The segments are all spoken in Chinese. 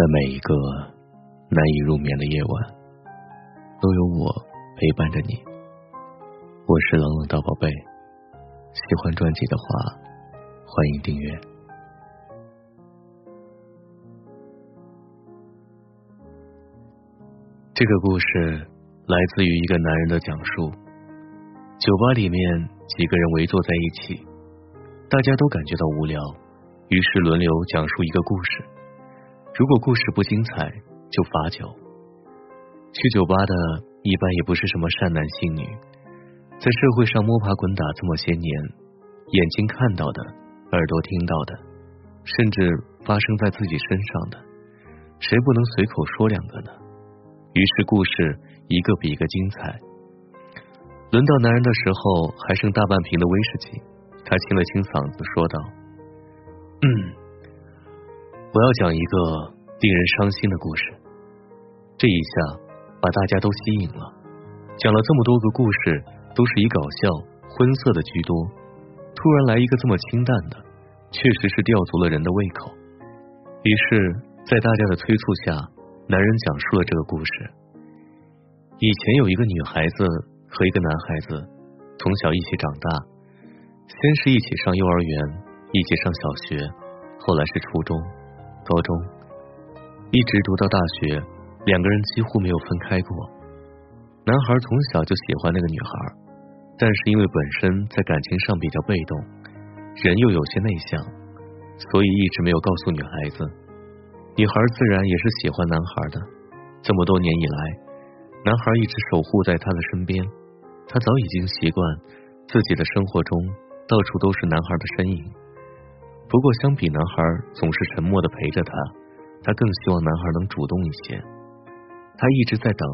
在每一个难以入眠的夜晚，都有我陪伴着你。我是冷冷的宝贝，喜欢专辑的话，欢迎订阅。这个故事来自于一个男人的讲述。酒吧里面几个人围坐在一起，大家都感觉到无聊，于是轮流讲述一个故事。如果故事不精彩，就罚酒。去酒吧的一般也不是什么善男信女，在社会上摸爬滚打这么些年，眼睛看到的，耳朵听到的，甚至发生在自己身上的，谁不能随口说两个呢？于是故事一个比一个精彩。轮到男人的时候，还剩大半瓶的威士忌，他清了清嗓子说道：“嗯。”我要讲一个令人伤心的故事。这一下把大家都吸引了，讲了这么多个故事，都是以搞笑、荤色的居多。突然来一个这么清淡的，确实是吊足了人的胃口。于是，在大家的催促下，男人讲述了这个故事。以前有一个女孩子和一个男孩子，从小一起长大，先是一起上幼儿园，一起上小学，后来是初中。高中一直读到大学，两个人几乎没有分开过。男孩从小就喜欢那个女孩，但是因为本身在感情上比较被动，人又有些内向，所以一直没有告诉女孩子。女孩自然也是喜欢男孩的。这么多年以来，男孩一直守护在她的身边，她早已经习惯自己的生活中到处都是男孩的身影。不过，相比男孩总是沉默的陪着她，她更希望男孩能主动一些。她一直在等，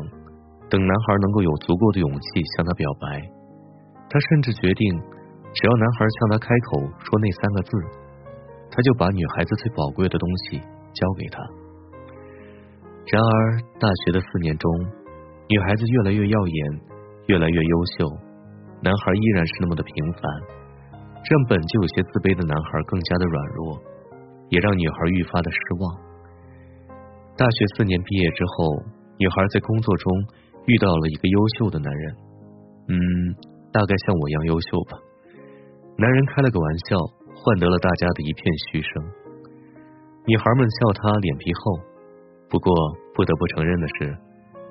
等男孩能够有足够的勇气向她表白。她甚至决定，只要男孩向她开口说那三个字，她就把女孩子最宝贵的东西交给他。然而，大学的四年中，女孩子越来越耀眼，越来越优秀，男孩依然是那么的平凡。让本就有些自卑的男孩更加的软弱，也让女孩愈发的失望。大学四年毕业之后，女孩在工作中遇到了一个优秀的男人，嗯，大概像我一样优秀吧。男人开了个玩笑，换得了大家的一片嘘声。女孩们笑他脸皮厚，不过不得不承认的是，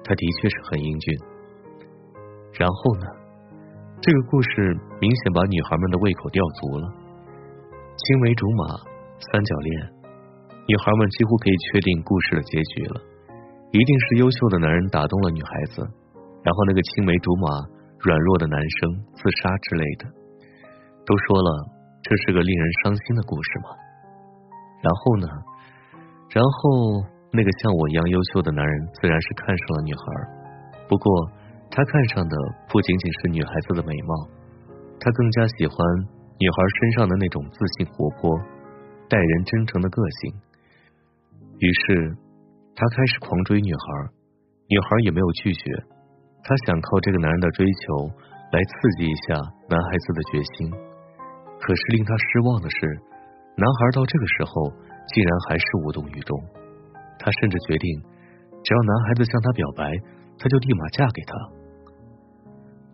他的确是很英俊。然后呢？这个故事明显把女孩们的胃口吊足了，青梅竹马，三角恋，女孩们几乎可以确定故事的结局了，一定是优秀的男人打动了女孩子，然后那个青梅竹马、软弱的男生自杀之类的。都说了，这是个令人伤心的故事嘛。然后呢？然后那个像我一样优秀的男人自然是看上了女孩，不过。他看上的不仅仅是女孩子的美貌，他更加喜欢女孩身上的那种自信、活泼、待人真诚的个性。于是，他开始狂追女孩，女孩也没有拒绝。他想靠这个男人的追求来刺激一下男孩子的决心。可是令他失望的是，男孩到这个时候竟然还是无动于衷。他甚至决定，只要男孩子向他表白。他就立马嫁给他。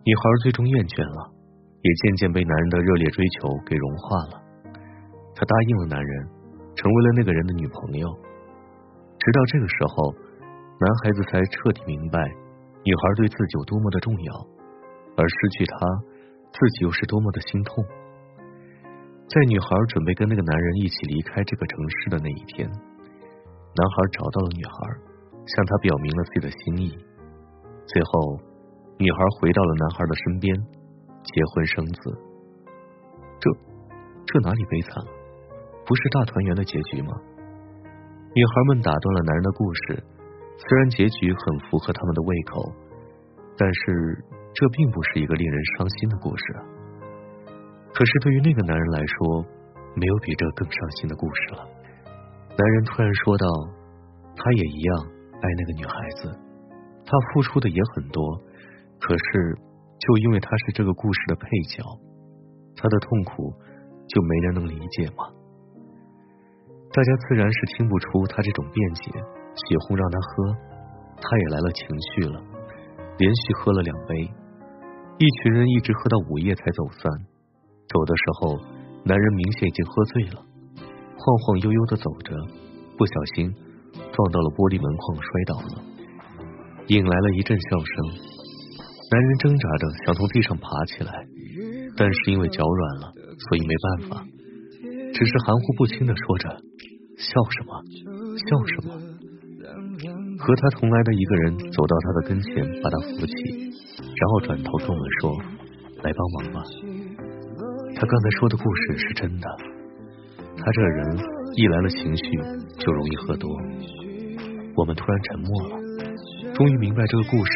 女孩最终厌倦了，也渐渐被男人的热烈追求给融化了。她答应了男人，成为了那个人的女朋友。直到这个时候，男孩子才彻底明白女孩对自己有多么的重要，而失去她，自己又是多么的心痛。在女孩准备跟那个男人一起离开这个城市的那一天，男孩找到了女孩，向她表明了自己的心意。最后，女孩回到了男孩的身边，结婚生子。这这哪里悲惨？不是大团圆的结局吗？女孩们打断了男人的故事，虽然结局很符合他们的胃口，但是这并不是一个令人伤心的故事。可是对于那个男人来说，没有比这更伤心的故事了。男人突然说道：“他也一样爱那个女孩子。”他付出的也很多，可是就因为他是这个故事的配角，他的痛苦就没人能理解吗？大家自然是听不出他这种辩解，起哄让他喝，他也来了情绪了，连续喝了两杯。一群人一直喝到午夜才走散。走的时候，男人明显已经喝醉了，晃晃悠悠的走着，不小心撞到了玻璃门框，摔倒了，引来了一阵笑声。男人挣扎着想从地上爬起来，但是因为脚软了，所以没办法，只是含糊不清的说着：“笑什么？笑什么？”和他同来的一个人走到他的跟前，把他扶起，然后转头跟我们说：“来帮忙吧。”他刚才说的故事是真的。他这人一来了情绪就容易喝多。我们突然沉默了，终于明白这个故事。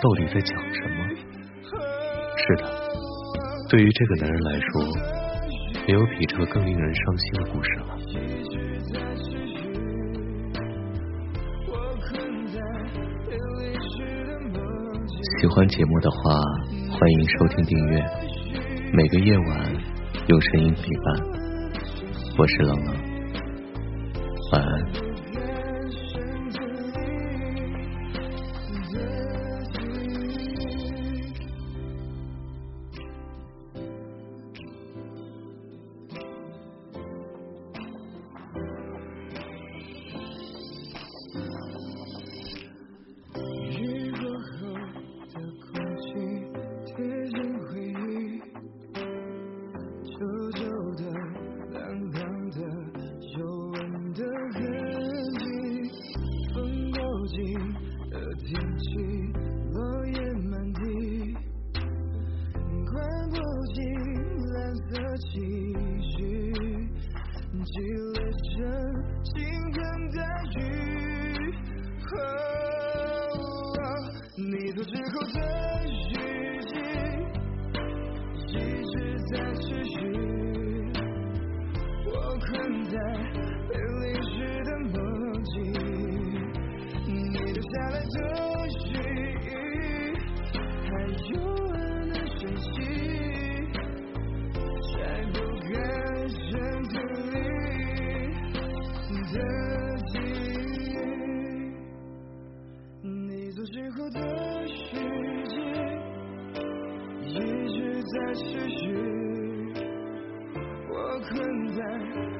到底在讲什么？是的，对于这个男人来说，没有比这个更令人伤心的故事了。喜欢节目的话，欢迎收听订阅。每个夜晚用声音陪伴，我是冷冷，晚安。我困在。